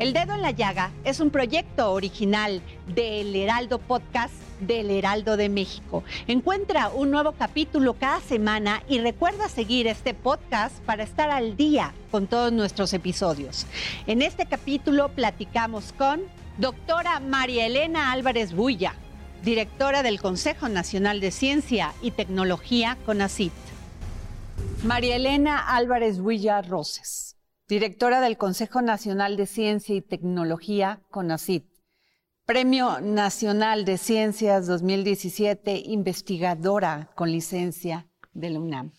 El Dedo en la Llaga es un proyecto original del Heraldo Podcast del Heraldo de México. Encuentra un nuevo capítulo cada semana y recuerda seguir este podcast para estar al día con todos nuestros episodios. En este capítulo platicamos con doctora María Elena Álvarez Bulla, directora del Consejo Nacional de Ciencia y Tecnología, CONACIT. María Elena Álvarez Bulla Roses directora del Consejo Nacional de Ciencia y Tecnología, CONACIT. Premio Nacional de Ciencias 2017, investigadora con licencia de la UNAM.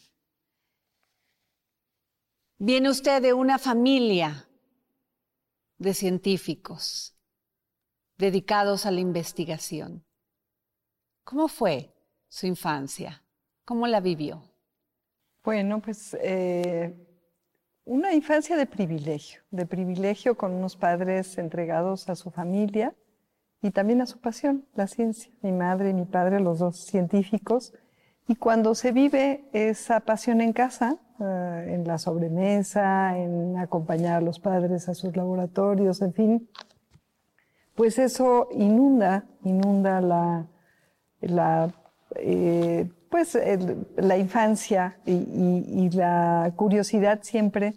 Viene usted de una familia de científicos dedicados a la investigación. ¿Cómo fue su infancia? ¿Cómo la vivió? Bueno, pues eh, una infancia de privilegio, de privilegio con unos padres entregados a su familia y también a su pasión, la ciencia. Mi madre y mi padre, los dos científicos. Y cuando se vive esa pasión en casa, eh, en la sobremesa, en acompañar a los padres a sus laboratorios, en fin, pues eso inunda, inunda la, la eh, pues la infancia y, la curiosidad siempre,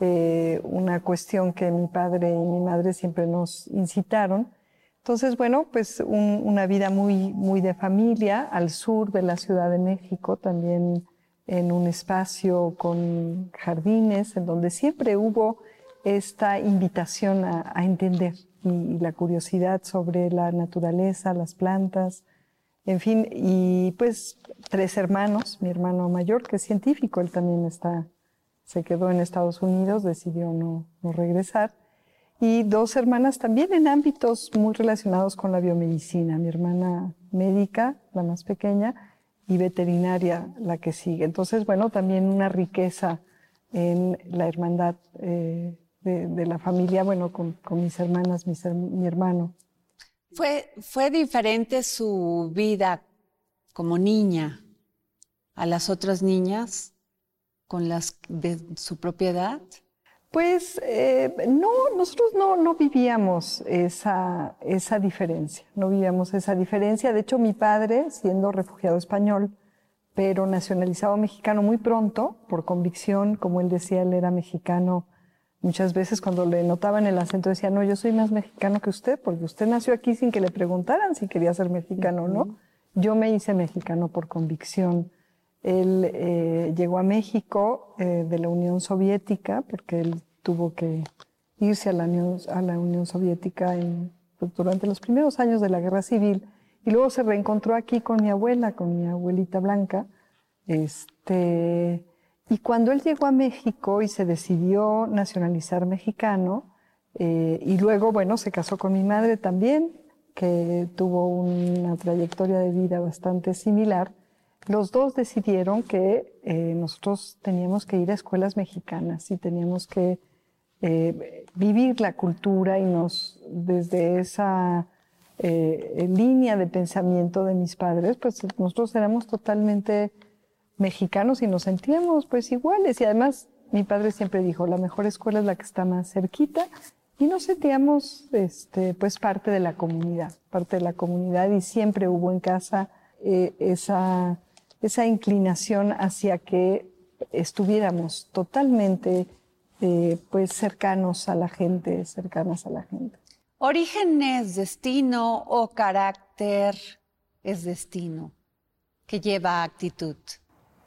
eh, una cuestión que mi padre y mi madre siempre nos incitaron. Entonces, bueno, pues una vida muy, muy de familia al sur de la Ciudad de México, también en un espacio con jardines, en donde siempre hubo esta invitación a, entender y la curiosidad sobre la naturaleza, las plantas, en fin, y pues tres hermanos, mi hermano mayor, que es científico, él también está, se quedó en Estados Unidos, decidió no, regresar, y dos hermanas también en ámbitos muy relacionados con la biomedicina, mi hermana médica, la más pequeña, y veterinaria, la que sigue. Entonces, bueno, también una riqueza en la hermandad eh, de, la familia, bueno, con, mis hermanas, mi hermano. ¿Fue, ¿Fue diferente su vida como niña a las otras niñas con las de su propiedad? Pues eh, no, nosotros no, no vivíamos esa, esa diferencia, no vivíamos esa diferencia. De hecho, mi padre, siendo refugiado español, pero nacionalizado mexicano muy pronto, por convicción, como él decía, él era mexicano Muchas veces cuando le notaban el acento decía, no, yo soy más mexicano que usted, porque usted nació aquí sin que le preguntaran si quería ser mexicano o no. Yo me hice mexicano por convicción. Él eh, llegó a México eh, de la Unión Soviética, porque él tuvo que irse a la Unión, a la Unión Soviética en, pues, durante los primeros años de la Guerra Civil. Y luego se reencontró aquí con mi abuela, con mi abuelita Blanca. Este, y cuando él llegó a México y se decidió nacionalizar mexicano, eh, y luego, bueno, se casó con mi madre también, que tuvo una trayectoria de vida bastante similar, los dos decidieron que eh, nosotros teníamos que ir a escuelas mexicanas y teníamos que eh, vivir la cultura y nos, desde esa línea de pensamiento de mis padres, pues nosotros éramos totalmente mexicanos y nos sentíamos pues iguales. Y además mi padre siempre dijo, la mejor escuela es la que está más cerquita y nos sentíamos este, pues parte de la comunidad, parte de la comunidad y siempre hubo en casa eh, esa, inclinación hacia que estuviéramos totalmente eh, pues cercanos a la gente, cercanas a la gente. ¿Origen es destino o carácter es destino que lleva actitud?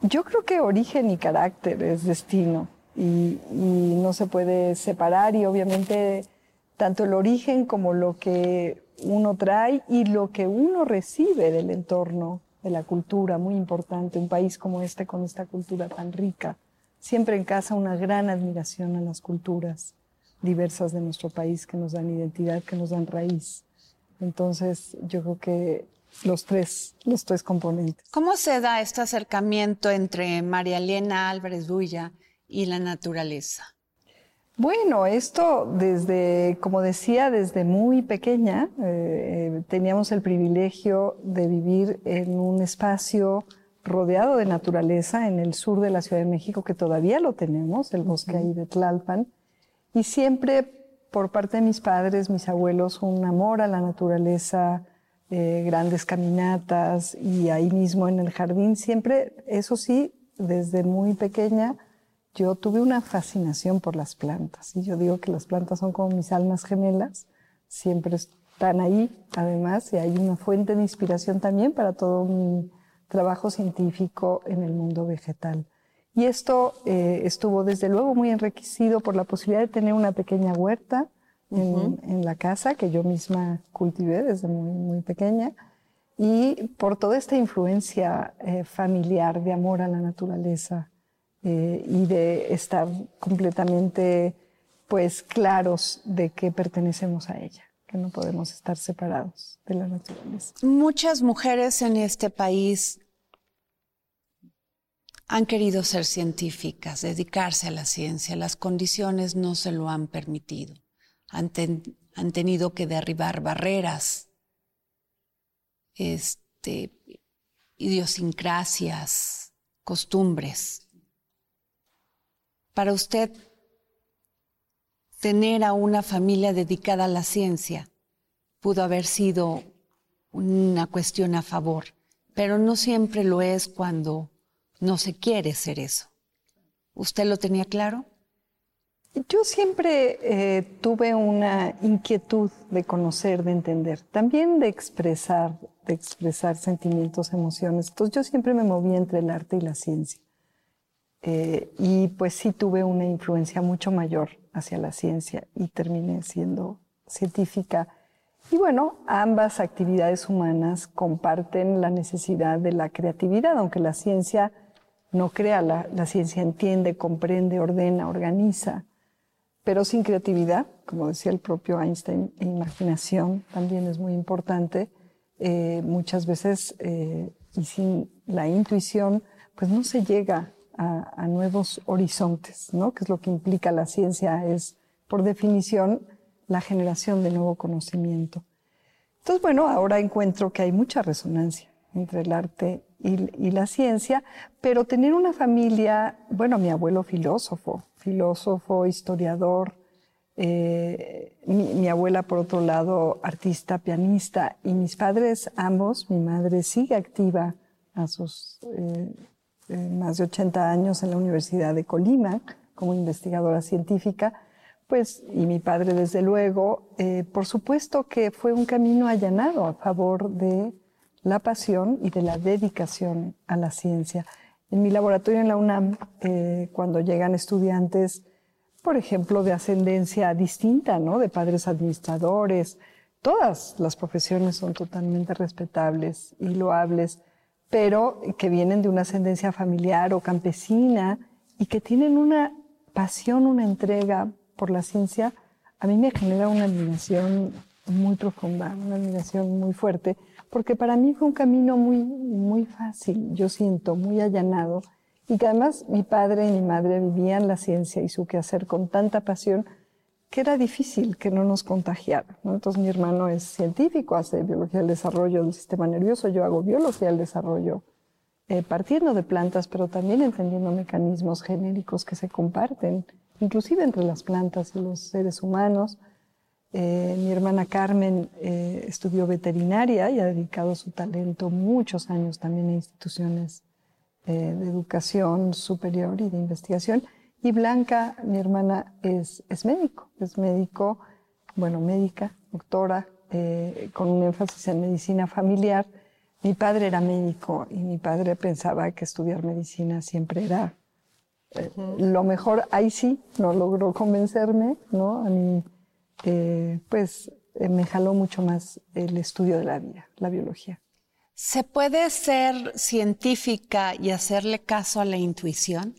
Yo creo que origen y carácter es destino y, no se puede separar y obviamente tanto el origen como lo que uno trae y lo que uno recibe del entorno de la cultura, muy importante, un país como este con esta cultura tan rica. Siempre en casa una gran admiración a las culturas diversas de nuestro país que nos dan identidad, que nos dan raíz. Entonces, yo creo que los tres, los tres componentes. ¿Cómo se da este acercamiento entre María Elena Álvarez Duya y la naturaleza? Bueno, esto desde, como decía, desde muy pequeña eh, teníamos el privilegio de vivir en un espacio rodeado de naturaleza en el sur de la Ciudad de México, que todavía lo tenemos, el bosque ahí de Tlalpan, y siempre por parte de mis padres, mis abuelos, un amor a la naturaleza, grandes caminatas y ahí mismo en el jardín, siempre, eso sí, desde muy pequeña, yo tuve una fascinación por las plantas. Y yo digo que las plantas son como mis almas gemelas, siempre están ahí, además, y hay una fuente de inspiración también para todo mi trabajo científico en el mundo vegetal. Y esto eh, estuvo desde luego muy enriquecido por la posibilidad de tener una pequeña huerta en, la casa que yo misma cultivé desde muy, muy pequeña y por toda esta influencia eh, familiar de amor a la naturaleza eh, y de estar completamente pues claros de que pertenecemos a ella, que no podemos estar separados de la naturaleza. Muchas mujeres en este país han querido ser científicas, dedicarse a la ciencia, las condiciones no se lo han permitido. Han, tenido que derribar barreras, este, idiosincrasias, costumbres. Para usted, tener a una familia dedicada a la ciencia pudo haber sido una cuestión a favor, pero no siempre lo es cuando no se quiere ser eso. ¿Usted lo tenía claro? Yo siempre eh, tuve una inquietud de conocer, de entender, también de expresar, de expresar sentimientos, emociones. Entonces yo siempre me moví entre el arte y la ciencia. Eh, y pues sí tuve una influencia mucho mayor hacia la ciencia y terminé siendo científica. Y bueno, ambas actividades humanas comparten la necesidad de la creatividad, aunque la ciencia no crea, la, ciencia entiende, comprende, ordena, organiza, pero sin creatividad, como decía el propio Einstein, e imaginación también es muy importante, eh, muchas veces, eh, y sin la intuición, pues no se llega a, nuevos horizontes, ¿no? Que es lo que implica la ciencia, es por definición la generación de nuevo conocimiento. Entonces, bueno, ahora encuentro que hay mucha resonancia entre el arte y, la ciencia, pero tener una familia, bueno, mi abuelo filósofo, filósofo, historiador, eh, mi, abuela, por otro lado, artista, pianista, y mis padres ambos, mi madre sigue activa a sus eh, eh, más de 80 años en la Universidad de Colima como investigadora científica, pues, y mi padre desde luego, por supuesto que fue un camino allanado a favor de la pasión y de la dedicación a la ciencia. En mi laboratorio en la UNAM, eh, cuando llegan estudiantes, por ejemplo, de ascendencia distinta, ¿no? De padres administradores, todas las profesiones son totalmente respetables y loables pero que vienen de una ascendencia familiar o campesina y que tienen una pasión, una entrega por la ciencia, a mí me genera una admiración muy profunda, una admiración muy fuerte, porque para mí fue un camino muy, muy fácil, yo siento, muy allanado, y que además mi padre y mi madre vivían la ciencia y su quehacer con tanta pasión que era difícil que no nos contagiara. Entonces mi hermano es científico, hace biología del desarrollo del sistema nervioso, yo hago biología del desarrollo, eh, partiendo de plantas, pero también entendiendo mecanismos genéricos que se comparten, inclusive entre las plantas y los seres humanos. Eh, mi hermana Carmen eh, estudió veterinaria y ha dedicado su talento muchos años también a instituciones de educación superior y de investigación. Y Blanca, mi hermana, es, es médico, es médico, bueno, médica, doctora, eh, con un énfasis en medicina familiar. Mi padre era médico y mi padre pensaba que estudiar medicina siempre era eh, lo mejor. Ahí sí, no logró convencerme, ¿no? A eh, pues, me jaló mucho más el estudio de la vida, la biología. ¿Se puede ser científica y hacerle caso a la intuición?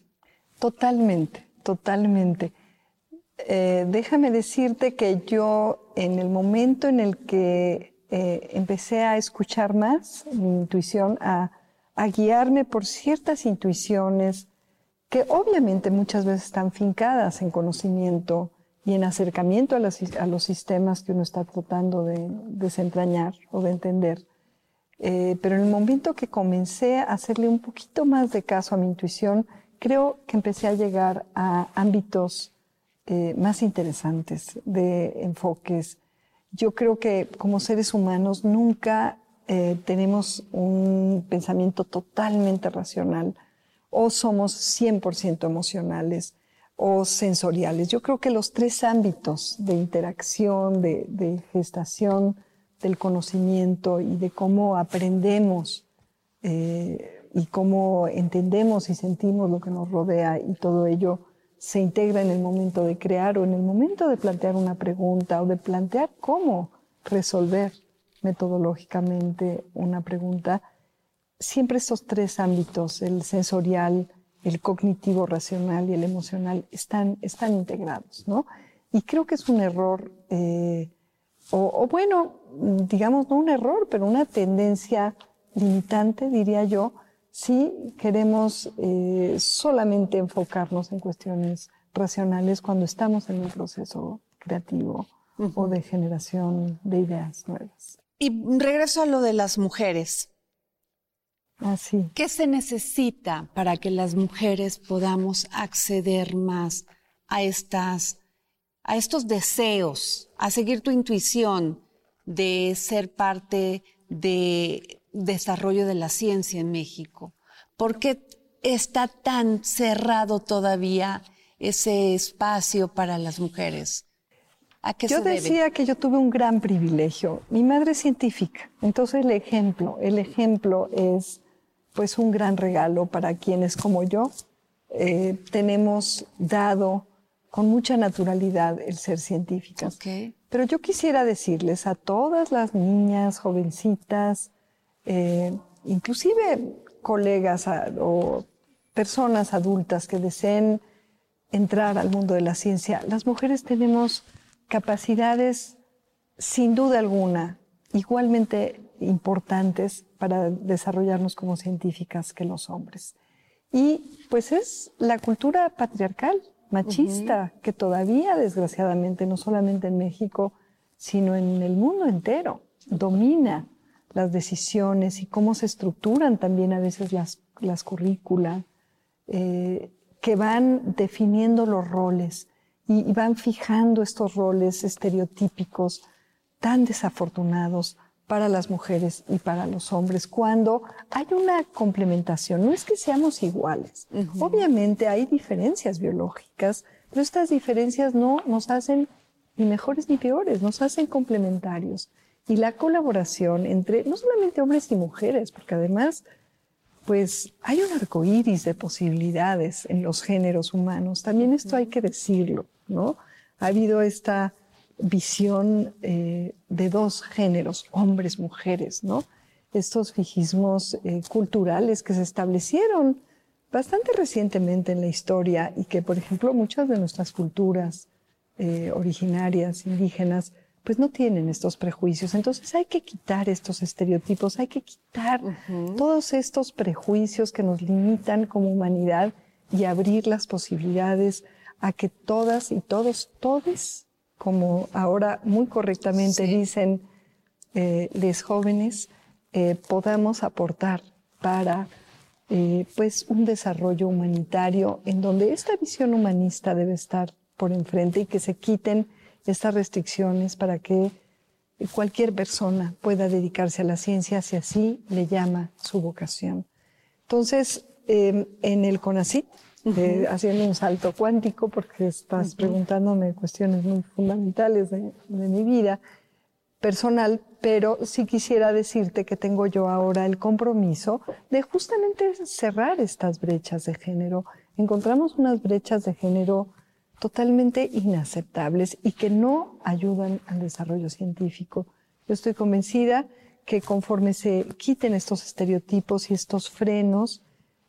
Totalmente, totalmente. Eh, déjame decirte que yo en el momento en el que eh, empecé a escuchar más mi intuición, a, guiarme por ciertas intuiciones que obviamente muchas veces están fincadas en conocimiento y en acercamiento a, los sistemas que uno está tratando de desentrañar o de entender. Eh, pero en el momento que comencé a hacerle un poquito más de caso a mi intuición, creo que empecé a llegar a ámbitos eh, más interesantes de enfoques. Yo creo que como seres humanos nunca eh, tenemos un pensamiento totalmente racional o somos 100% emocionales o sensoriales. Yo creo que los tres ámbitos de interacción, de gestación, del conocimiento y de cómo aprendemos eh, y cómo entendemos y sentimos lo que nos rodea y todo ello se integra en el momento de crear o en el momento de plantear una pregunta o de plantear cómo resolver metodológicamente una pregunta, siempre estos tres ámbitos, el sensorial, el cognitivo racional y el emocional, están, están integrados, ¿no? Y creo que es un error eh, o, bueno, digamos, no un error, pero una tendencia limitante, diría yo, si queremos eh, solamente enfocarnos en cuestiones racionales cuando estamos en un proceso creativo o de generación de ideas nuevas. Y regreso a lo de las mujeres. Así. ¿Qué se necesita para que las mujeres podamos acceder más a estas a estos deseos, a seguir tu intuición de ser parte de desarrollo de la ciencia en México? ¿Por qué está tan cerrado todavía ese espacio para las mujeres? ¿A qué yo decía que yo tuve un gran privilegio. Mi madre es científica, entonces el ejemplo, el ejemplo es pues un gran regalo para quienes como yo eh, tenemos dado con mucha naturalidad el ser científicas. Pero yo quisiera decirles a todas las niñas, jovencitas, eh, inclusive colegas o personas adultas que deseen entrar al mundo de la ciencia, las mujeres tenemos capacidades sin duda alguna igualmente importantes para desarrollarnos como científicas que los hombres. Y pues es la cultura patriarcal machista que todavía, desgraciadamente, no solamente en México, sino en el mundo entero, domina las decisiones y cómo se estructuran también a veces las, las currículas, eh, que van definiendo los roles y, van fijando estos roles estereotípicos tan desafortunados para las mujeres y para los hombres cuando hay una complementación. No es que seamos iguales. Obviamente hay diferencias biológicas, pero estas diferencias no nos hacen ni mejores ni peores, nos hacen complementarios. Y la colaboración entre no solamente hombres y mujeres, porque además, pues hay un arco iris de posibilidades en los géneros humanos. También esto hay que decirlo, ¿no? Ha habido esta visión eh, de dos géneros, hombres, mujeres, ¿no? Estos fijismos eh, culturales que se establecieron bastante recientemente en la historia y que, por ejemplo, muchas de nuestras culturas eh, originarias, indígenas, pues no tienen estos prejuicios. Entonces hay que quitar estos estereotipos, hay que quitar todos estos prejuicios que nos limitan como humanidad y abrir las posibilidades a que todas y todos, todos como ahora muy correctamente dicen eh, los jóvenes, eh, podamos aportar para eh, pues un desarrollo humanitario en donde esta visión humanista debe estar por enfrente y que se quiten estas restricciones para que cualquier persona pueda dedicarse a la ciencia si así le llama su vocación. Entonces, em, en el CONACIT haciendo un salto cuántico, porque estás preguntándome cuestiones muy fundamentales de, mi vida personal, pero sí quisiera decirte que tengo yo ahora el compromiso de justamente cerrar estas brechas de género. Encontramos unas brechas de género totalmente inaceptables y que no ayudan al desarrollo científico. Yo estoy convencida que conforme se quiten estos estereotipos y estos frenos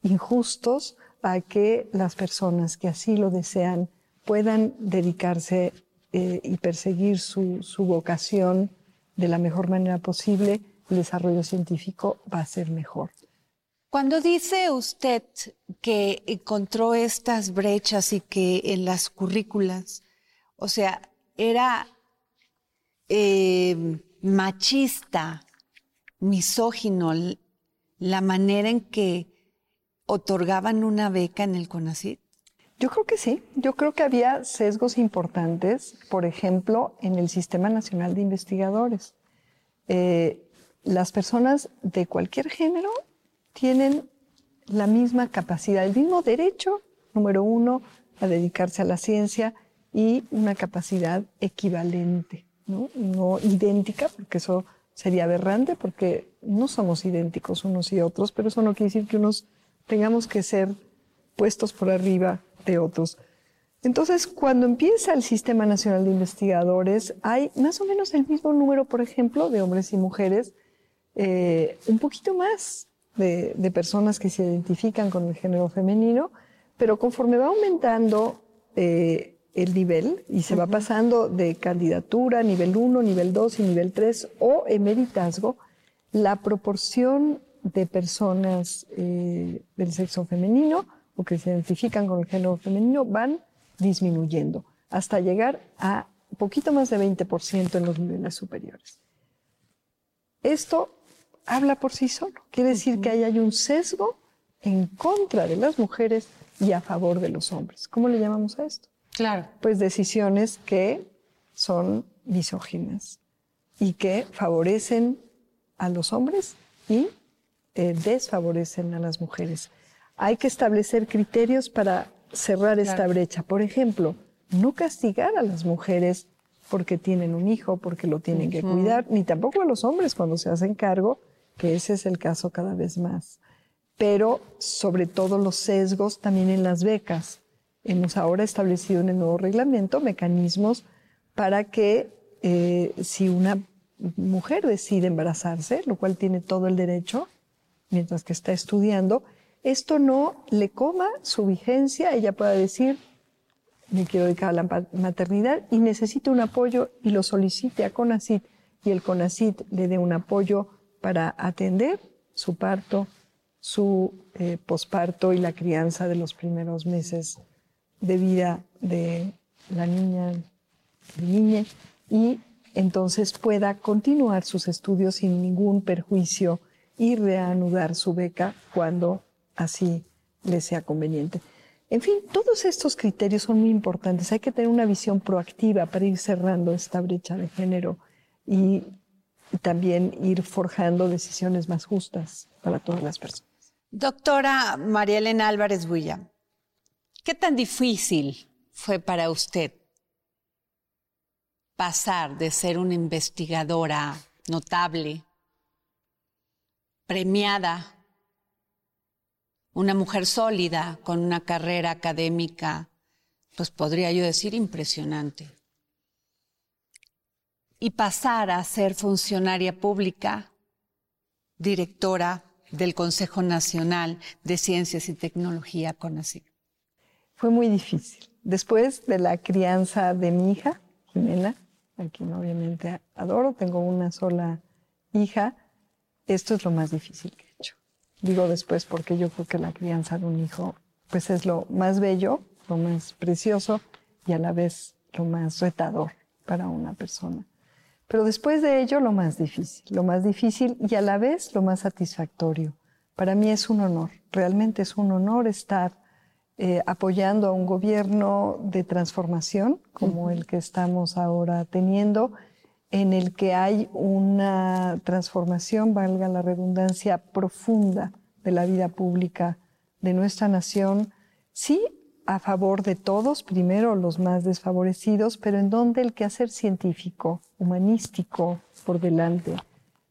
injustos a que las personas que así lo desean puedan dedicarse eh, y perseguir su, su vocación de la mejor manera posible, el desarrollo científico va a ser mejor. Cuando dice usted que encontró estas brechas y que en las currículas, o sea, era eh, machista, misógino, la manera en que otorgaban una beca en el CONACYT? Yo creo que sí. Yo creo que había sesgos importantes, por ejemplo, en el Sistema Nacional de Investigadores. Eh, las personas de cualquier género tienen la misma capacidad, el mismo derecho, número uno, a dedicarse a la ciencia y una capacidad equivalente, no, no idéntica, porque eso sería aberrante, porque no somos idénticos unos y otros, pero eso no quiere decir que unos tengamos que ser puestos por arriba de otros. Entonces, cuando empieza el Sistema Nacional de Investigadores, hay más o menos el mismo número, por ejemplo, de hombres y mujeres, eh, un poquito más de, de, personas que se identifican con el género femenino, pero conforme va aumentando eh, el nivel y se va pasando de candidatura, nivel 1, nivel 2 y nivel 3 o emeritazgo, la proporción de personas eh, del sexo femenino o que se identifican con el género femenino van disminuyendo hasta llegar a poquito más de 20% en los niveles superiores. Esto habla por sí solo. Quiere decir que ahí hay un sesgo en contra de las mujeres y a favor de los hombres. ¿Cómo le llamamos a esto? Claro. Pues decisiones que son misóginas y que favorecen a los hombres y eh, desfavorecen a las mujeres. Hay que establecer criterios para cerrar esta brecha. Por ejemplo, no castigar a las mujeres porque tienen un hijo, porque lo tienen que cuidar, ni tampoco a los hombres cuando se hacen cargo, que ese es el caso cada vez más. Pero sobre todo los sesgos también en las becas. Hemos ahora establecido en el nuevo reglamento mecanismos para que eh, si una mujer decide embarazarse, lo cual tiene todo el derecho, mientras que está estudiando, esto no le coma su vigencia, ella pueda decir, me quiero dedicar a la maternidad y necesito un apoyo y lo solicite a CONACIT y el CONACIT le dé un apoyo para atender su parto, su eh, posparto y la crianza de los primeros meses de vida de la niña, niña, y entonces pueda continuar sus estudios sin ningún perjuicio y reanudar su beca cuando así le sea conveniente. En fin, todos estos criterios son muy importantes. Hay que tener una visión proactiva para ir cerrando esta brecha de género y también ir forjando decisiones más justas para todas las personas. Doctora María Elena Álvarez Bulla, ¿qué tan difícil fue para usted pasar de ser una investigadora notable premiada, una mujer sólida con una carrera académica, pues podría yo decir impresionante. Y pasar a ser funcionaria pública, directora del Consejo Nacional de Ciencias y Tecnología, CONACYT. Fue muy difícil. Después de la crianza de mi hija, Jimena, a quien obviamente adoro, tengo una sola hija, esto es lo más difícil que he hecho. Digo después porque yo creo que la crianza de un hijo pues es lo más bello, lo más precioso y a la vez lo más retador para una persona. Pero después de ello lo más difícil, lo más difícil y a la vez lo más satisfactorio. Para mí es un honor, realmente es un honor estar eh, apoyando a un gobierno de transformación como el que estamos ahora teniendo en el que hay una transformación, valga la redundancia, profunda de la vida pública de nuestra nación, sí a favor de todos, primero los más desfavorecidos, pero en donde el quehacer científico, humanístico por delante,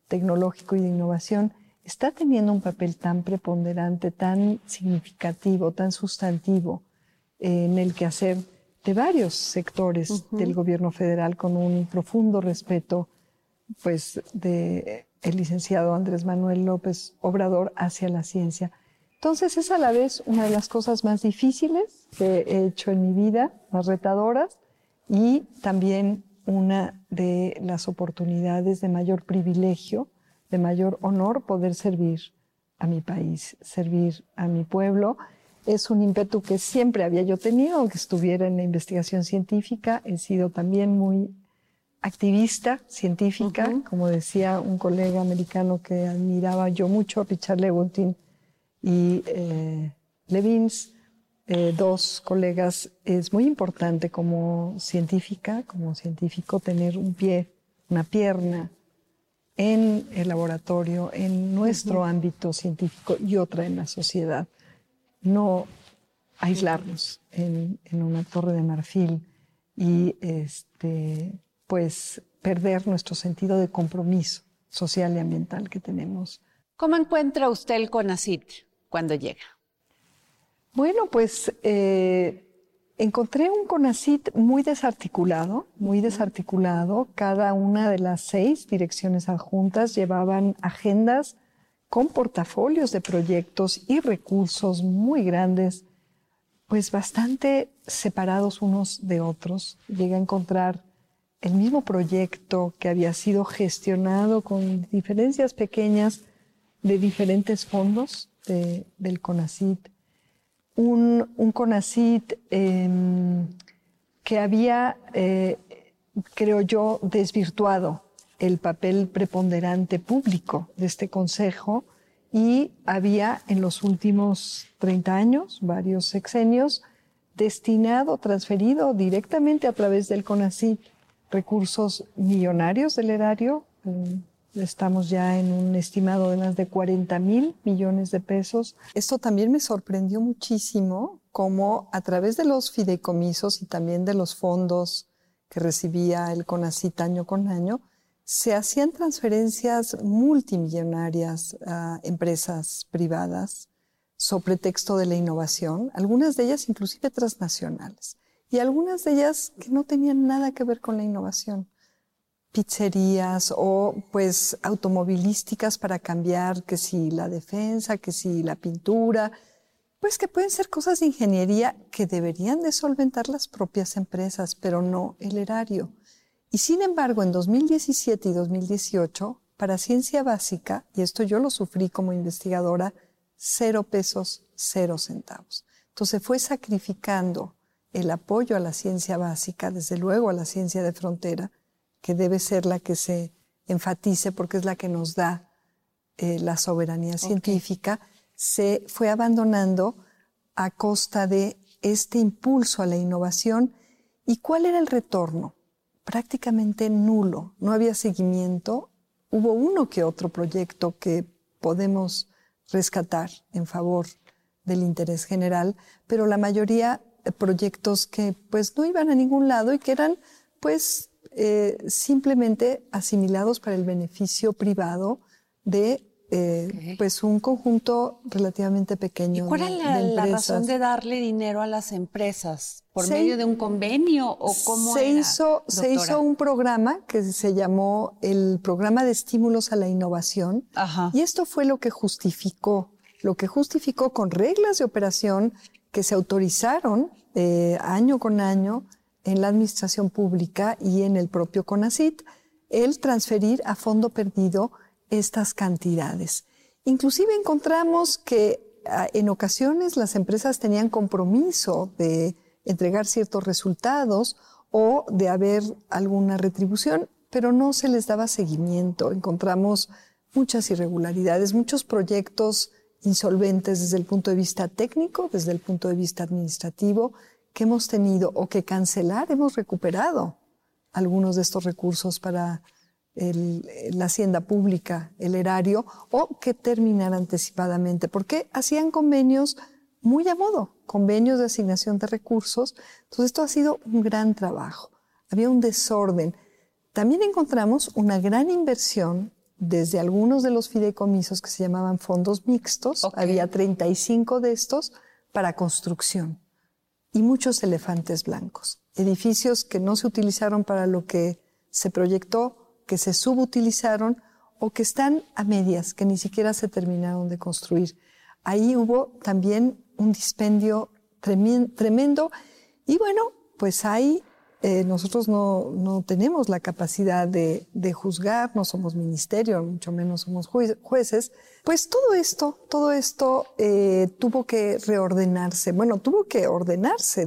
tecnológico y de innovación, está teniendo un papel tan preponderante, tan significativo, tan sustantivo en el quehacer de varios sectores del gobierno federal con un profundo respeto pues de el licenciado Andrés Manuel López Obrador hacia la ciencia. Entonces es a la vez una de las cosas más difíciles que he hecho en mi vida, más retadoras, y también una de las oportunidades de mayor privilegio, de mayor honor poder servir a mi país, servir a mi pueblo. Es un ímpetu que siempre había yo tenido, aunque estuviera en la investigación científica. He sido también muy activista científica, como decía un colega americano que admiraba yo mucho, Richard Lewontin y eh, Levins, eh, dos colegas, es muy importante como científica, como científico, tener un pie, una pierna en el laboratorio, en nuestro ámbito científico y otra en la sociedad. No aislarnos en, en una torre de marfil y este, pues perder nuestro sentido de compromiso social y ambiental que tenemos. ¿Cómo encuentra usted el CONACIT cuando llega? Bueno, pues eh, encontré un CONACIT muy desarticulado, muy desarticulado. Cada una de las seis direcciones adjuntas llevaban agendas con portafolios de proyectos y recursos muy grandes, pues bastante separados unos de otros. Llegué a encontrar el mismo proyecto que había sido gestionado con diferencias pequeñas de diferentes fondos del CONACIT. Un, CONACIT em, que había, eh, creo yo, desvirtuado el papel preponderante público de este Consejo y había en los últimos 30 años, varios sexenios, destinado, transferido directamente a través del CONACIT recursos millonarios del erario. Eh, estamos ya en un estimado de más de 40 mil millones de pesos. Esto también me sorprendió muchísimo, cómo a través de los fideicomisos y también de los fondos que recibía el CONACIT año con año, se hacían transferencias multimillonarias a empresas privadas sobre texto de la innovación, algunas de ellas inclusive transnacionales y algunas de ellas que no tenían nada que ver con la innovación. Pizzerías o pues automovilísticas para cambiar que si la defensa, que si la pintura, pues que pueden ser cosas de ingeniería que deberían de solventar las propias empresas, pero no el erario. Y sin embargo, en 2017 y 2018, para ciencia básica, y esto yo lo sufrí como investigadora, cero pesos, cero centavos. Entonces fue sacrificando el apoyo a la ciencia básica, desde luego a la ciencia de frontera, que debe ser la que se enfatice porque es la que nos da eh, la soberanía científica, se fue abandonando a costa de este impulso a la innovación. ¿Y cuál era el retorno? Prácticamente nulo. No había seguimiento. Hubo uno que otro proyecto que podemos rescatar en favor del interés general, pero la mayoría proyectos que pues no iban a ningún lado y que eran pues eh, simplemente asimilados para el beneficio privado de eh, pues un conjunto relativamente pequeño. ¿Y ¿Cuál es la, razón de darle dinero a las empresas? ¿Por medio de un convenio o cómo se hizo Se hizo un programa que se llamó el Programa de Estímulos a la Innovación y esto fue lo que justificó, lo que justificó con reglas de operación que se autorizaron eh, año con año en la administración pública y en el propio CONACIT el transferir a fondo perdido estas cantidades. Inclusive encontramos que ah, en ocasiones las empresas tenían compromiso de entregar ciertos resultados o de haber alguna retribución, pero no se les daba seguimiento. Encontramos muchas irregularidades, muchos proyectos insolventes desde el punto de vista técnico, desde el punto de vista administrativo, que hemos tenido o que cancelar, hemos recuperado algunos de estos recursos para la hacienda pública, el erario, o que terminar anticipadamente, porque hacían convenios muy a modo, convenios de asignación de recursos. Entonces esto ha sido un gran trabajo. Había un desorden. También encontramos una gran inversión desde algunos de los fideicomisos que se llamaban fondos mixtos, había 35 de estos para construcción y muchos elefantes blancos, edificios que no se utilizaron para lo que se proyectó, que se subutilizaron o que están a medias, que ni siquiera se terminaron de construir. Ahí hubo también un dispendio tremendo y bueno, pues ahí eh, nosotros no, no, tenemos la capacidad de, juzgar, no somos ministerio, mucho menos somos jueces. Pues todo esto, todo esto eh, tuvo que reordenarse. Bueno, tuvo que ordenarse.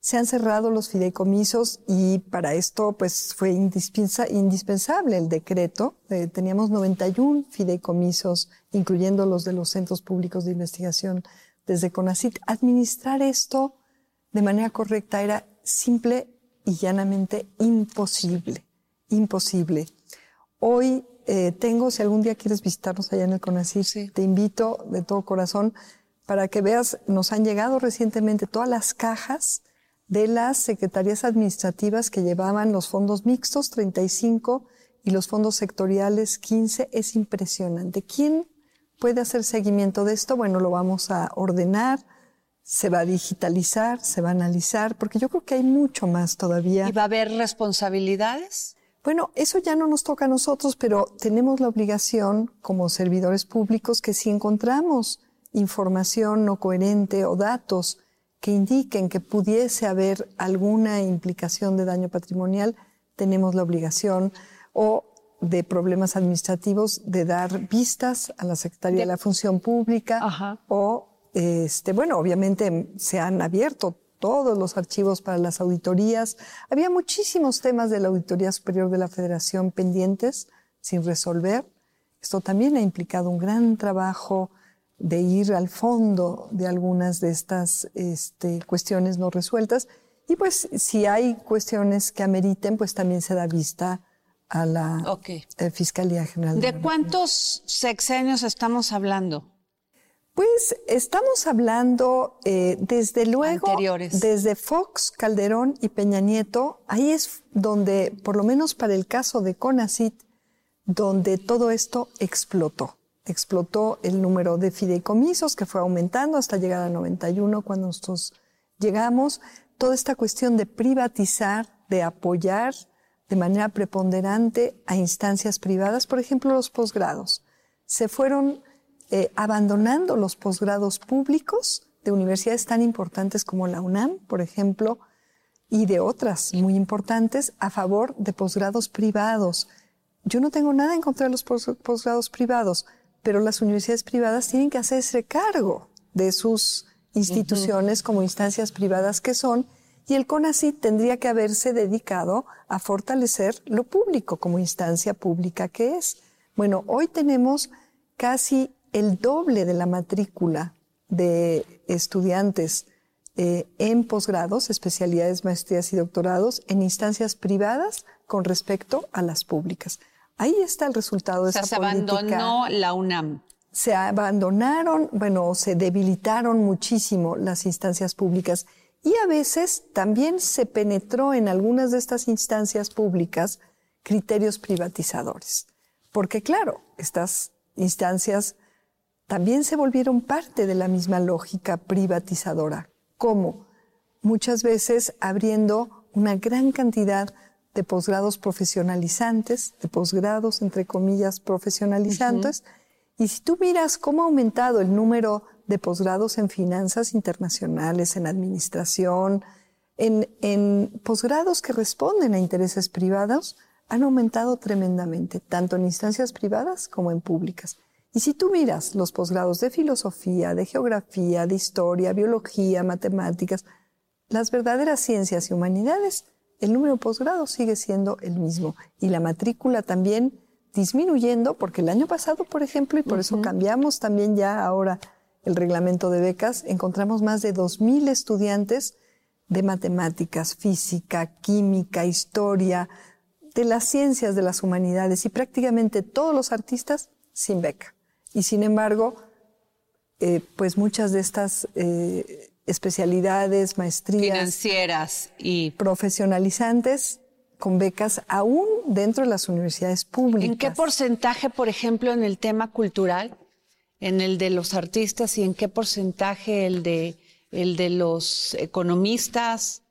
se han cerrado los fideicomisos y para esto pues fue indispensable el decreto. Eh, teníamos 91 fideicomisos, incluyendo los de los centros públicos de investigación desde CONACIT. Administrar esto de manera correcta era simple y llanamente imposible, imposible. Hoy eh, tengo, si algún día quieres visitarnos allá en el CONACIT, te invito de todo corazón para que veas, nos han llegado recientemente todas las cajas de las secretarías administrativas que llevaban los fondos mixtos, 35, y los fondos sectoriales, 15. Es impresionante. ¿Quién puede hacer seguimiento de esto? Bueno, lo vamos a ordenar, se va a digitalizar, se va a analizar, porque yo creo que hay mucho más todavía. ¿Y va a haber responsabilidades? Bueno, eso ya no nos toca a nosotros, pero tenemos la obligación como servidores públicos que si encontramos información no coherente o datos que indiquen que pudiese haber alguna implicación de daño patrimonial, tenemos la obligación o de problemas administrativos de dar vistas a la Secretaría de, la Función Pública o, este, bueno, obviamente se han abierto todos los archivos para las auditorías. Había muchísimos temas de la Auditoría Superior de la Federación pendientes sin resolver. Esto también ha implicado un gran trabajo de ir al fondo de algunas de estas este, cuestiones no resueltas. Y pues si hay cuestiones que ameriten, pues también se da vista a la eh, Fiscalía General. ¿De, cuántos sexenios estamos hablando? Pues estamos hablando eh, desde luego, Anteriores. desde Fox, Calderón y Peña Nieto, ahí es donde, por lo menos para el caso de CONACIT, donde todo esto explotó explotó el número de fideicomisos que fue aumentando hasta llegar a 91 cuando nosotros llegamos. Toda esta cuestión de privatizar, de apoyar de manera preponderante a instancias privadas, por ejemplo, los posgrados. Se fueron eh, abandonando los posgrados públicos de universidades tan importantes como la UNAM, por ejemplo, y de otras muy importantes a favor de posgrados privados. Yo no tengo nada en contra de los posgrados privados, pero las universidades privadas tienen que hacerse cargo de sus instituciones como instancias privadas que son, y el CONACYT tendría que haberse dedicado a fortalecer lo público como instancia pública que es. Bueno, hoy tenemos casi el doble de la matrícula de estudiantes eh, en posgrados, especialidades, maestrías y doctorados en instancias privadas con respecto a las públicas. Ahí está el resultado de o sea, esa se abandonó la UNAM. Se abandonaron, bueno, se debilitaron muchísimo las instancias públicas y a veces también se penetró en algunas de estas instancias públicas criterios privatizadores. Porque claro, estas instancias también se volvieron parte de la misma lógica privatizadora, como muchas veces abriendo una gran cantidad de posgrados profesionalizantes, de posgrados, entre comillas, profesionalizantes. Y si tú miras cómo ha aumentado el número de posgrados en finanzas internacionales, en administración, en, en posgrados que responden a intereses privados, han aumentado tremendamente, tanto en instancias privadas como en públicas. Y si tú miras los posgrados de filosofía, de geografía, de historia, biología, matemáticas, las verdaderas ciencias y humanidades, el número de posgrado sigue siendo el mismo y la matrícula también disminuyendo, porque el año pasado, por ejemplo, y por eso cambiamos también ya ahora el reglamento de becas, encontramos más de 2.000 estudiantes de matemáticas, física, química, historia, de las ciencias de las humanidades y prácticamente todos los artistas sin beca. Y sin embargo, eh, pues muchas de estas eh, especialidades, maestrías financieras y profesionalizantes con becas aún dentro de las universidades públicas. ¿En qué porcentaje, por ejemplo, en el tema cultural, en el de los artistas y en qué porcentaje el de el de los economistas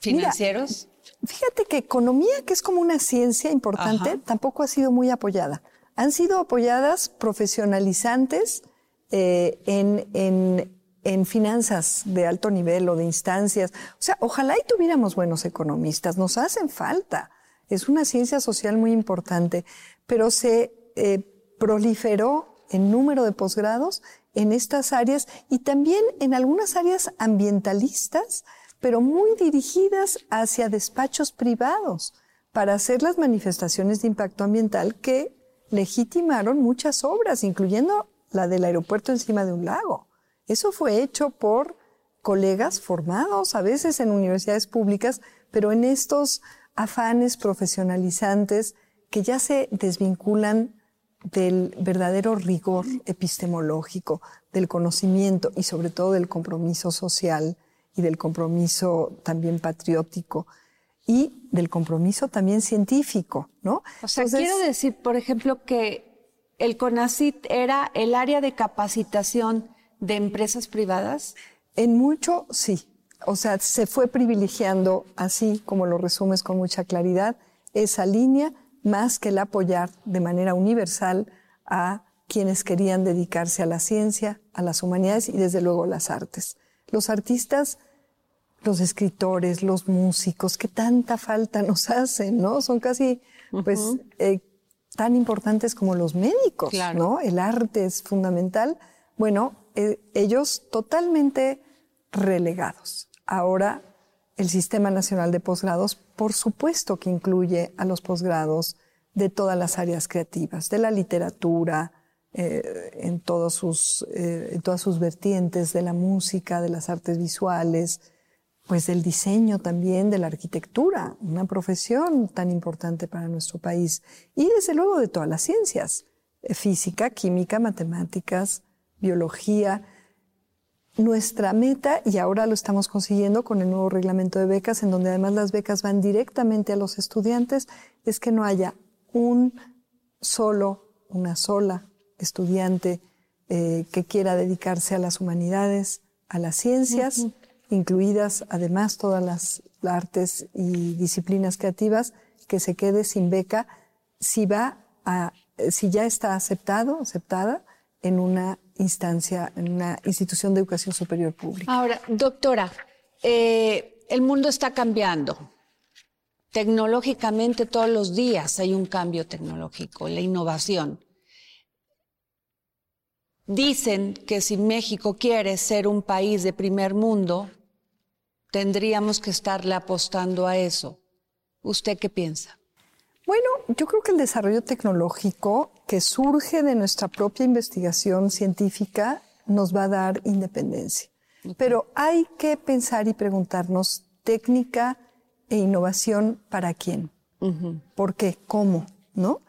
financieros? fíjate que economía, que es como una ciencia importante, tampoco ha sido muy apoyada. Han sido apoyadas profesionalizantes eh, en, en, en finanzas de alto nivel o de instancias. O sea, ojalá y tuviéramos buenos economistas, nos hacen falta. Es una ciencia social muy importante, pero se eh, proliferó en número de posgrados en estas áreas y también en algunas áreas ambientalistas, pero muy dirigidas hacia despachos privados para hacer las manifestaciones de impacto ambiental que legitimaron muchas obras, incluyendo la del aeropuerto encima de un lago. Eso fue hecho por colegas formados, a veces en universidades públicas, pero en estos afanes profesionalizantes que ya se desvinculan del verdadero rigor epistemológico, del conocimiento y sobre todo del compromiso social y del compromiso también patriótico y del compromiso también científico, ¿no? O sea, quiero decir, por ejemplo, que el CONACIT era el área de capacitación de empresas privadas? En mucho, sí. O sea, se fue privilegiando, así como lo resumes con mucha claridad, esa línea, más que el apoyar de manera universal a quienes querían dedicarse a la ciencia, a las humanidades y desde luego las artes. Los artistas, los escritores, los músicos, que tanta falta nos hacen, ¿no? Son casi, pues, eh, tan importantes como los médicos, ¿no? El arte es fundamental. Bueno, eh, ellos totalmente relegados. Ahora, el Sistema Nacional de Posgrados, por supuesto que incluye a los posgrados de todas las áreas creativas, de la literatura, eh, en, todos sus, eh, en todas sus vertientes, de la música, de las artes visuales, pues del diseño también, de la arquitectura, una profesión tan importante para nuestro país, y desde luego de todas las ciencias, física, química, matemáticas, biología. Nuestra meta, y ahora lo estamos consiguiendo con el nuevo reglamento de becas, en donde además las becas van directamente a los estudiantes, es que no haya un solo, una sola estudiante eh, que quiera dedicarse a las humanidades, a las ciencias, incluidas además todas las artes y disciplinas creativas, que se quede sin beca si va a, si ya está aceptado, aceptada en una instancia, en una institución de educación superior pública. Ahora, doctora, eh, el mundo está cambiando. Tecnológicamente todos los días hay un cambio tecnológico, la innovación. Dicen que si México quiere ser un país de primer mundo, tendríamos que estarle apostando a eso. ¿Usted qué piensa? Bueno, yo creo que el desarrollo tecnológico que surge de nuestra propia investigación científica nos va a dar independencia. Pero hay que pensar y preguntarnos técnica e innovación para quién, por qué, cómo, ¿no?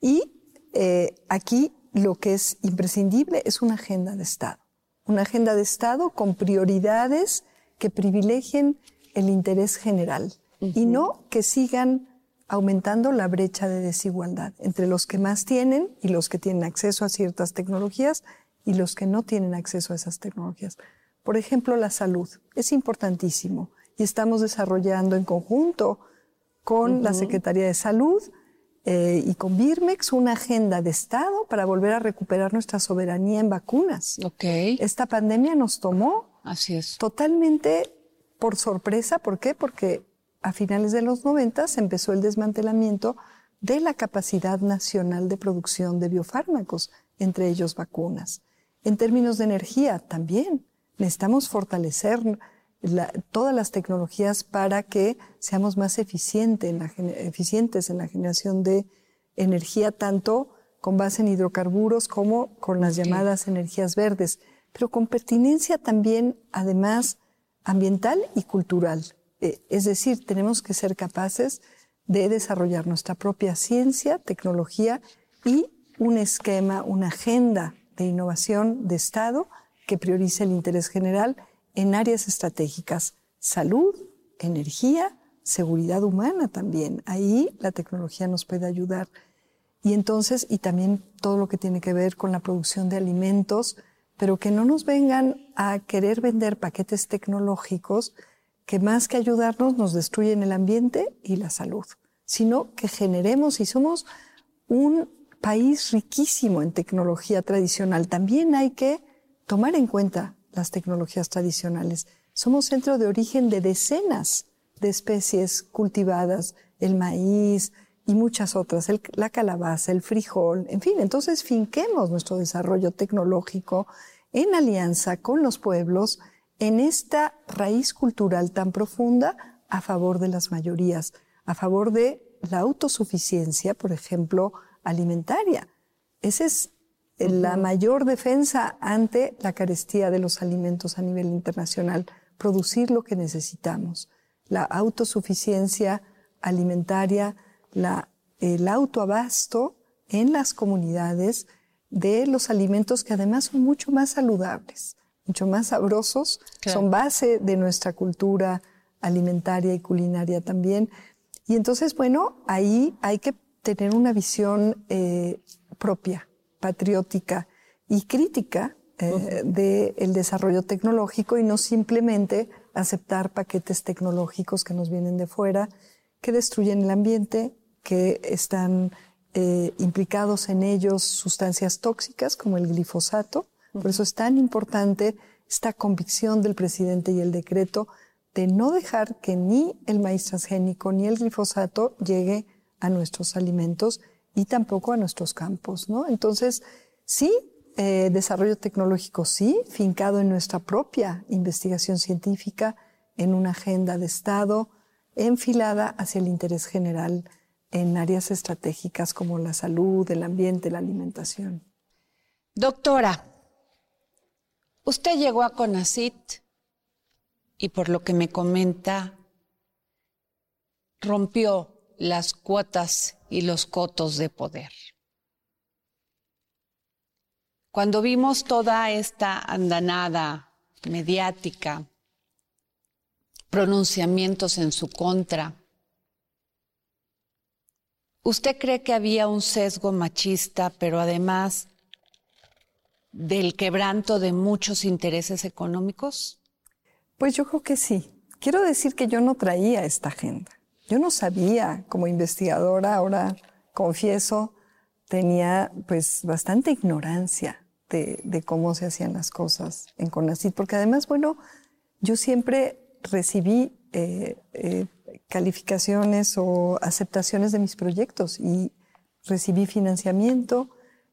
Y eh, aquí lo que es imprescindible es una agenda de Estado, una agenda de Estado con prioridades que privilegien el interés general y no que sigan aumentando la brecha de desigualdad entre los que más tienen y los que tienen acceso a ciertas tecnologías y los que no tienen acceso a esas tecnologías. Por ejemplo, la salud es importantísimo y estamos desarrollando en conjunto con la Secretaría de Salud eh, y con Birmex una agenda de Estado para volver a recuperar nuestra soberanía en vacunas. Okay. Esta pandemia nos tomó Así es. totalmente por sorpresa. ¿Por qué? Porque a finales de los 90 se empezó el desmantelamiento de la capacidad nacional de producción de biofármacos, entre ellos vacunas. En términos de energía, también necesitamos fortalecer todas las tecnologías para que seamos más eficientes en la generación de energía, tanto con base en hidrocarburos como con las llamadas energías verdes. pero con pertinencia también, además, ambiental y cultural. Eh, es decir, tenemos que ser capaces de desarrollar nuestra propia ciencia, tecnología y un esquema, una agenda de innovación de Estado que priorice el interés general en áreas estratégicas, salud, energía, seguridad humana también. Ahí la tecnología nos puede ayudar. Y entonces, y también todo lo que tiene que ver con la producción de alimentos, pero que no nos vengan a querer vender paquetes tecnológicos que más que ayudarnos nos destruyen el ambiente y la salud, sino que generemos y somos un país riquísimo en tecnología tradicional. También hay que tomar en cuenta las tecnologías tradicionales. Somos centro de origen de decenas de especies cultivadas, el maíz y muchas otras, la calabaza, el frijol, en fin, entonces finquemos nuestro desarrollo tecnológico en alianza con los pueblos en esta raíz cultural tan profunda a favor de las mayorías, a favor de la autosuficiencia, por ejemplo, alimentaria. Esa es la mayor defensa ante la carestía de los alimentos a nivel internacional, producir lo que necesitamos. La autosuficiencia alimentaria, el autoabasto en las comunidades de los alimentos que además son mucho más saludables mucho más sabrosos, son base de nuestra cultura alimentaria y culinaria también. Y entonces, bueno, ahí hay que tener una visión eh, propia, patriótica y crítica eh, del desarrollo tecnológico y no simplemente aceptar paquetes tecnológicos que nos vienen de fuera, que destruyen el ambiente, que están eh, implicados en ellos sustancias tóxicas como el glifosato, por eso es tan importante esta convicción del presidente y el decreto de no dejar que ni el maíz transgénico ni el glifosato llegue a nuestros alimentos y tampoco a nuestros campos, ¿no? Entonces, sí, eh, desarrollo tecnológico sí, fincado en nuestra propia investigación científica, en una agenda de Estado enfilada hacia el interés general en áreas estratégicas como la salud, el ambiente, la alimentación. Doctora, Usted llegó a CONACIT y por lo que me comenta, rompió las cuotas y los cotos de poder. Cuando vimos toda esta andanada mediática, pronunciamientos en su contra, ¿usted cree que había un sesgo machista, pero además del quebranto de muchos intereses económicos? Pues yo creo que sí. Quiero decir que yo no traía esta agenda. Yo no sabía, como investigadora, ahora confieso, tenía pues bastante ignorancia de, cómo se hacían las cosas en CONACYT, porque además, bueno, yo siempre recibí eh, eh, calificaciones o aceptaciones de mis proyectos y recibí financiamiento,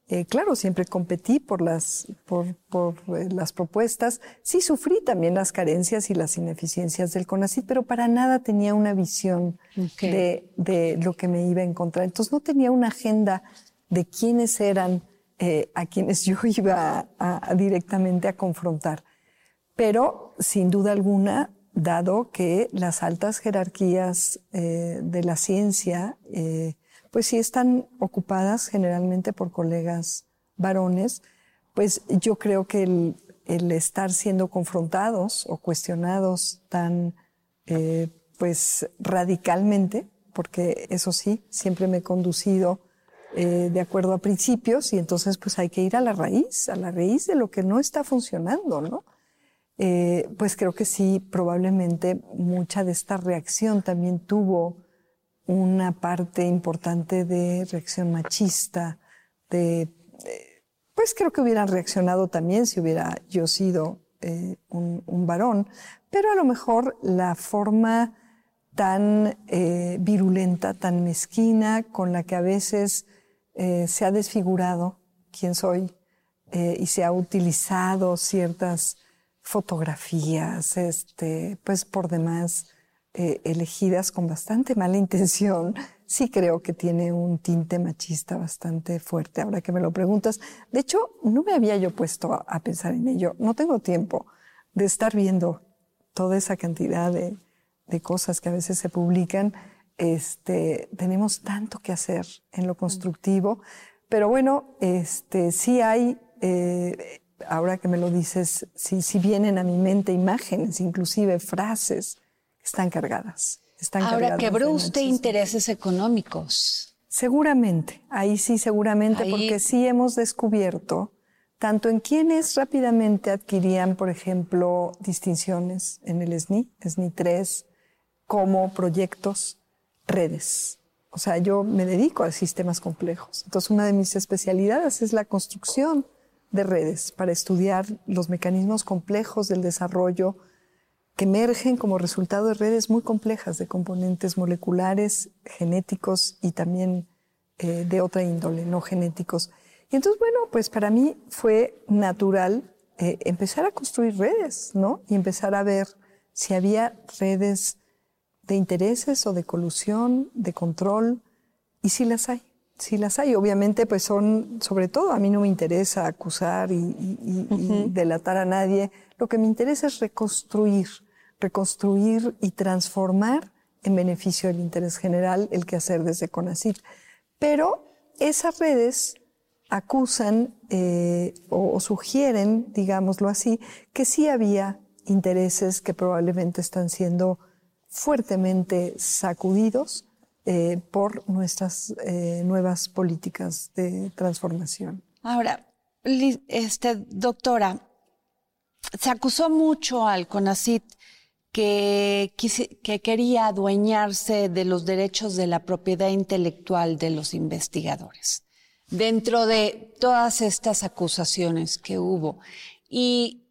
eh, claro, siempre competí por las, por, por eh, las propuestas. Sí sufrí también las carencias y las ineficiencias del CONACYT, pero para nada tenía una visión de, de, lo que me iba a encontrar. Entonces no tenía una agenda de quiénes eran eh, a quienes yo iba a, directamente a confrontar. Pero, sin duda alguna, dado que las altas jerarquías de la ciencia pues sí están ocupadas generalmente por colegas varones, pues yo creo que el, estar siendo confrontados o cuestionados tan, eh, pues radicalmente, porque eso sí, siempre me he conducido eh, de acuerdo a principios y entonces pues hay que ir a la raíz, a la raíz de lo que no está funcionando, ¿no? Eh, pues creo que sí, probablemente mucha de esta reacción también tuvo una parte importante de reacción machista, de, pues creo que hubieran reaccionado también si hubiera yo sido eh, un, varón, pero a lo mejor la forma tan eh, virulenta, tan mezquina, con la que a veces eh, se ha desfigurado quién soy y se ha utilizado ciertas fotografías, este, pues por demás eh, elegidas con bastante mala intención, sí creo que tiene un tinte machista bastante fuerte, ahora que me lo preguntas. De hecho, no me había yo puesto a, pensar en ello. No tengo tiempo de estar viendo toda esa cantidad de, cosas que a veces se publican. Este, tenemos tanto que hacer en lo constructivo, pero bueno, este, sí hay, eh, ahora que me lo dices, sí, sí vienen a mi mente imágenes, inclusive frases están cargadas Ahora, ¿quebró usted intereses económicos? Seguramente, ahí sí, seguramente, porque sí hemos descubierto tanto en quienes rápidamente adquirían, por ejemplo, distinciones en el SNI, SNI 3, como proyectos, redes. O sea, yo me dedico a sistemas complejos. Entonces, una de mis especialidades es la construcción de redes para estudiar los mecanismos complejos del desarrollo que emergen como resultado de redes muy complejas de componentes moleculares, genéticos y también eh, de otra índole, no genéticos. Y entonces, bueno, pues para mí fue natural eh, empezar a construir redes, ¿no? Y empezar a ver si había redes de intereses o de colusión, de control, y si las hay. Si las hay, obviamente, pues son, sobre todo, a mí no me interesa acusar y, delatar a nadie. Lo que me interesa es reconstruir reconstruir y transformar en beneficio del interés general el quehacer desde CONACYT. Pero esas redes acusan eh, o, sugieren, digámoslo así, que sí había intereses que probablemente están siendo fuertemente sacudidos eh, por nuestras eh, nuevas políticas de transformación. Ahora, este, doctora, se acusó mucho al CONACIT que, que quería adueñarse de los derechos de la propiedad intelectual de los investigadores dentro de todas estas acusaciones que hubo. Y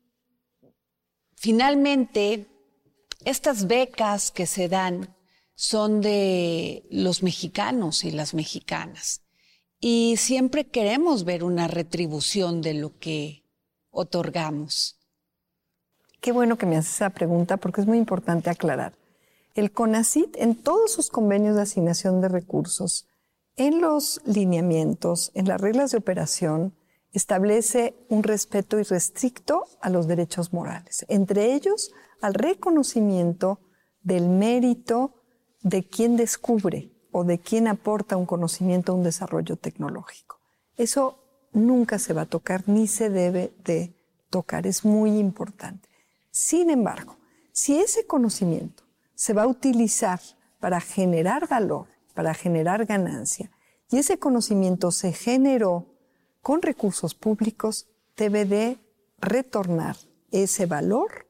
finalmente, estas becas que se dan son de los mexicanos y las mexicanas. Y siempre queremos ver una retribución de lo que otorgamos. Qué bueno que me haces esa pregunta porque es muy importante aclarar. El CONACIT en todos sus convenios de asignación de recursos, en los lineamientos, en las reglas de operación, establece un respeto irrestricto a los derechos morales, entre ellos al reconocimiento del mérito de quien descubre o de quien aporta un conocimiento a un desarrollo tecnológico. Eso nunca se va a tocar ni se debe de tocar, es muy importante. Sin embargo, si ese conocimiento se va a utilizar para generar valor, para generar ganancia, y ese conocimiento se generó con recursos públicos, debe de retornar ese valor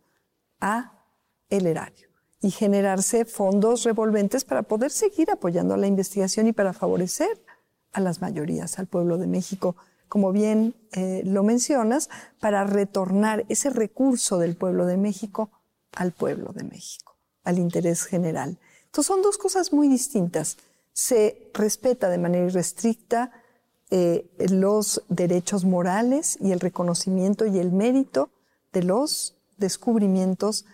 a el erario y generarse fondos revolventes para poder seguir apoyando la investigación y para favorecer a las mayorías, al pueblo de México como bien eh, lo mencionas, para retornar ese recurso del pueblo de México al pueblo de México, al interés general. Entonces son dos cosas muy distintas. Se respeta de manera irrestricta eh, los derechos morales y el reconocimiento y el mérito de los descubrimientos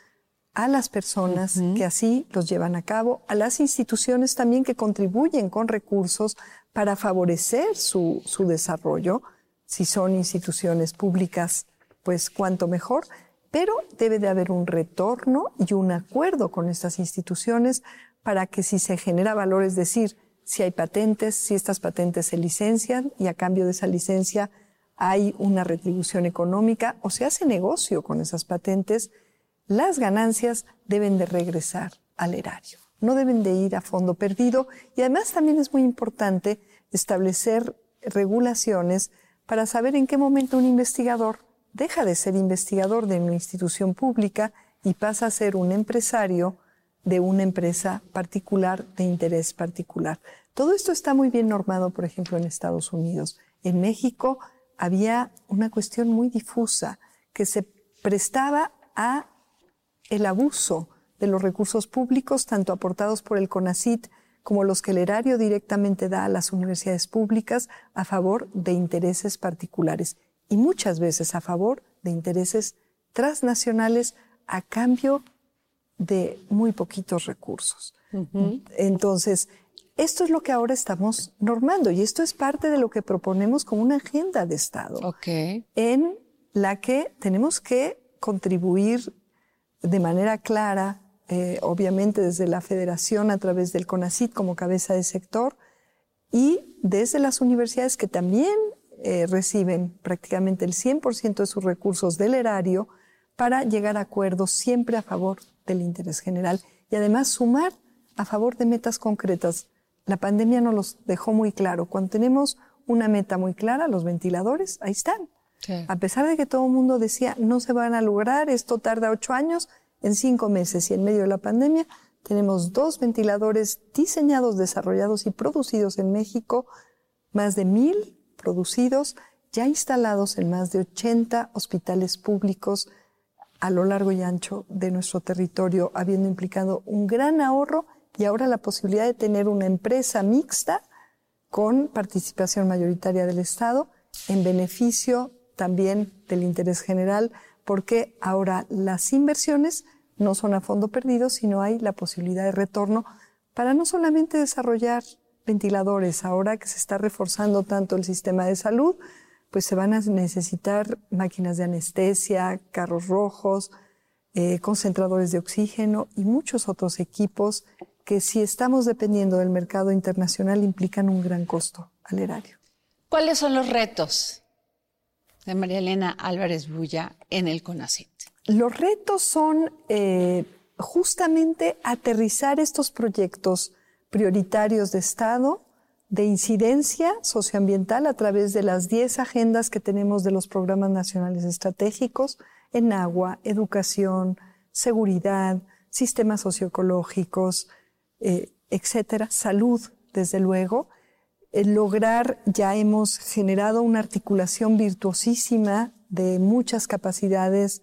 a las personas que así los llevan a cabo, a las instituciones también que contribuyen con recursos para favorecer su, su desarrollo. Si son instituciones públicas, pues cuanto mejor, pero debe de haber un retorno y un acuerdo con estas instituciones para que si se genera valor, es decir, si hay patentes, si estas patentes se licencian y a cambio de esa licencia hay una retribución económica o se hace negocio con esas patentes, las ganancias deben de regresar al erario no deben de ir a fondo perdido y además también es muy importante establecer regulaciones para saber en qué momento un investigador deja de ser investigador de una institución pública y pasa a ser un empresario de una empresa particular de interés particular. Todo esto está muy bien normado, por ejemplo, en Estados Unidos. En México había una cuestión muy difusa que se prestaba a el abuso de los recursos públicos, tanto aportados por el CONACIT como los que el erario directamente da a las universidades públicas a favor de intereses particulares y muchas veces a favor de intereses transnacionales a cambio de muy poquitos recursos. Entonces, esto es lo que ahora estamos normando y esto es parte de lo que proponemos como una agenda de Estado, en la que tenemos que contribuir de manera clara, eh, obviamente desde la Federación a través del CONACIT como cabeza de sector y desde las universidades que también eh, reciben prácticamente el 100% de sus recursos del erario para llegar a acuerdos siempre a favor del interés general y además sumar a favor de metas concretas. La pandemia nos los dejó muy claro. Cuando tenemos una meta muy clara, los ventiladores, ahí están. A pesar de que todo el mundo decía, no se van a lograr, esto tarda ocho años, en cinco meses y en medio de la pandemia, tenemos dos ventiladores diseñados, desarrollados y producidos en México, más de mil producidos, ya instalados en más de 80 hospitales públicos a lo largo y ancho de nuestro territorio, habiendo implicado un gran ahorro y ahora la posibilidad de tener una empresa mixta con participación mayoritaria del Estado en beneficio también del interés general, porque ahora las inversiones no son a fondo perdido, sino hay la posibilidad de retorno para no solamente desarrollar ventiladores, ahora que se está reforzando tanto el sistema de salud, pues se van a necesitar máquinas de anestesia, carros rojos, eh, concentradores de oxígeno y muchos otros equipos que si estamos dependiendo del mercado internacional implican un gran costo al erario. ¿Cuáles son los retos de María Elena Álvarez Bulla en el CONACYT? Los retos son eh, justamente aterrizar estos proyectos prioritarios de Estado de incidencia socioambiental a través de las 10 agendas que tenemos de los programas nacionales estratégicos en agua, educación, seguridad, sistemas socioecológicos, eh, etcétera, salud, desde luego. Lograr, ya hemos generado una articulación virtuosísima de muchas capacidades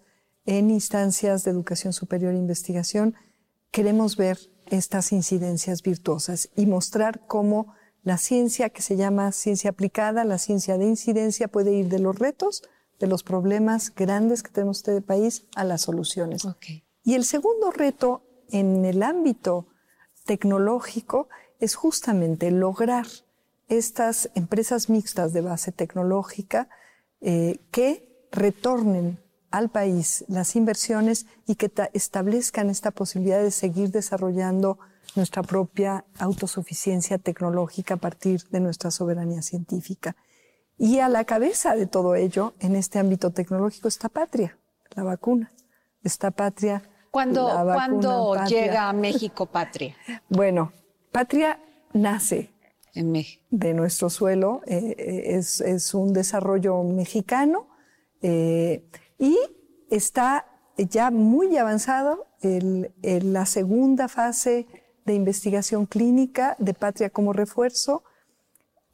en instancias de educación superior e investigación. Queremos ver estas incidencias virtuosas y mostrar cómo la ciencia que se llama ciencia aplicada, la ciencia de incidencia, puede ir de los retos, de los problemas grandes que tenemos este país, a las soluciones. Y el segundo reto en el ámbito tecnológico es justamente lograr estas empresas mixtas de base tecnológica eh, que retornen al país las inversiones y que establezcan esta posibilidad de seguir desarrollando nuestra propia autosuficiencia tecnológica a partir de nuestra soberanía científica. Y a la cabeza de todo ello, en este ámbito tecnológico, está Patria, la vacuna. Está Patria. ¿Cuándo, llega a México Patria? Bueno, Patria nace en México. de nuestro suelo, eh, eh, es, un desarrollo mexicano eh, y está ya muy avanzado en la segunda fase de investigación clínica de Patria como refuerzo.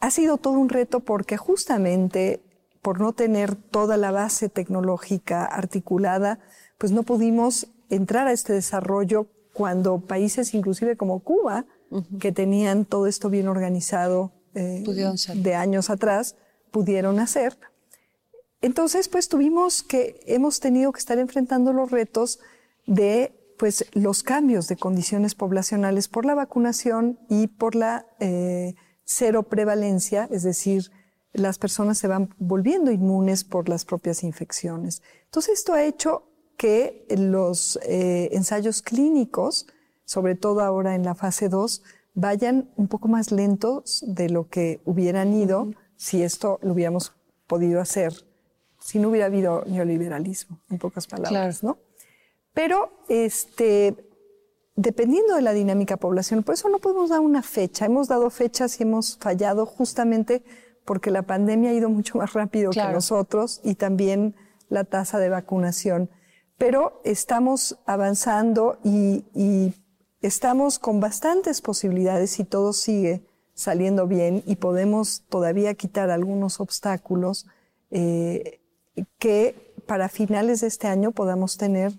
Ha sido todo un reto porque justamente por no tener toda la base tecnológica articulada, pues no pudimos entrar a este desarrollo cuando países inclusive como Cuba, que tenían todo esto bien organizado eh, de años atrás, pudieron hacer. Entonces, pues tuvimos que, hemos tenido que estar enfrentando los retos de pues los cambios de condiciones poblacionales por la vacunación y por la eh, cero prevalencia, es decir, las personas se van volviendo inmunes por las propias infecciones. Entonces esto ha hecho que los eh, ensayos clínicos, sobre todo ahora en la fase 2, vayan un poco más lentos de lo que hubieran ido si esto lo hubiéramos podido hacer, si no hubiera habido neoliberalismo, en pocas palabras, ¿no? Pero, este, dependiendo de la dinámica poblacional, por eso no podemos dar una fecha. Hemos dado fechas y hemos fallado justamente porque la pandemia ha ido mucho más rápido que nosotros y también la tasa de vacunación. Pero estamos avanzando y, estamos con bastantes posibilidades si todo sigue saliendo bien y podemos todavía quitar algunos obstáculos eh, que para finales de este año podamos tener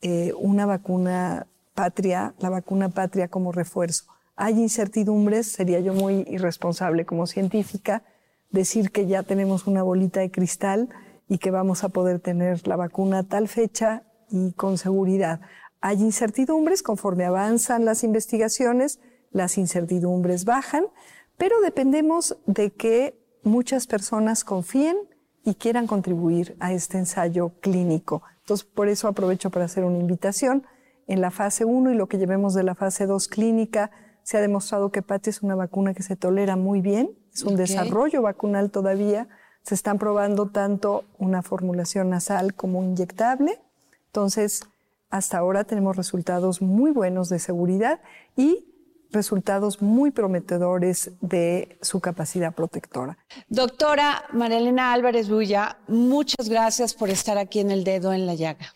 eh, una vacuna patria, la vacuna patria como refuerzo. Hay incertidumbres, sería yo muy irresponsable como científica decir que ya tenemos una bolita de cristal y que vamos a poder tener la vacuna a tal fecha y con seguridad. hay incertidumbres, conforme avanzan las investigaciones, las incertidumbres bajan, pero dependemos de que muchas personas confíen y quieran contribuir a este ensayo clínico. Entonces, por eso aprovecho para hacer una invitación. En la fase 1 y lo que llevemos de la fase 2 clínica, se ha demostrado que PATI es una vacuna que se tolera muy bien, es un desarrollo vacunal todavía. Se están probando tanto una formulación nasal como inyectable. Entonces, hasta ahora tenemos resultados muy buenos de seguridad y resultados muy prometedores de su capacidad protectora. Doctora Marilena Álvarez Bulla, muchas gracias por estar aquí en el dedo en la llaga.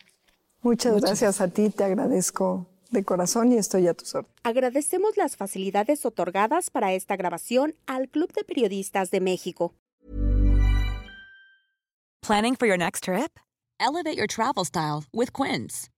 Muchas, gracias a ti, te agradezco de corazón y estoy a tu órdenes. Agradecemos las facilidades otorgadas para esta grabación al Club de Periodistas de México. Planning for your next trip? Elevate your travel style with Quince.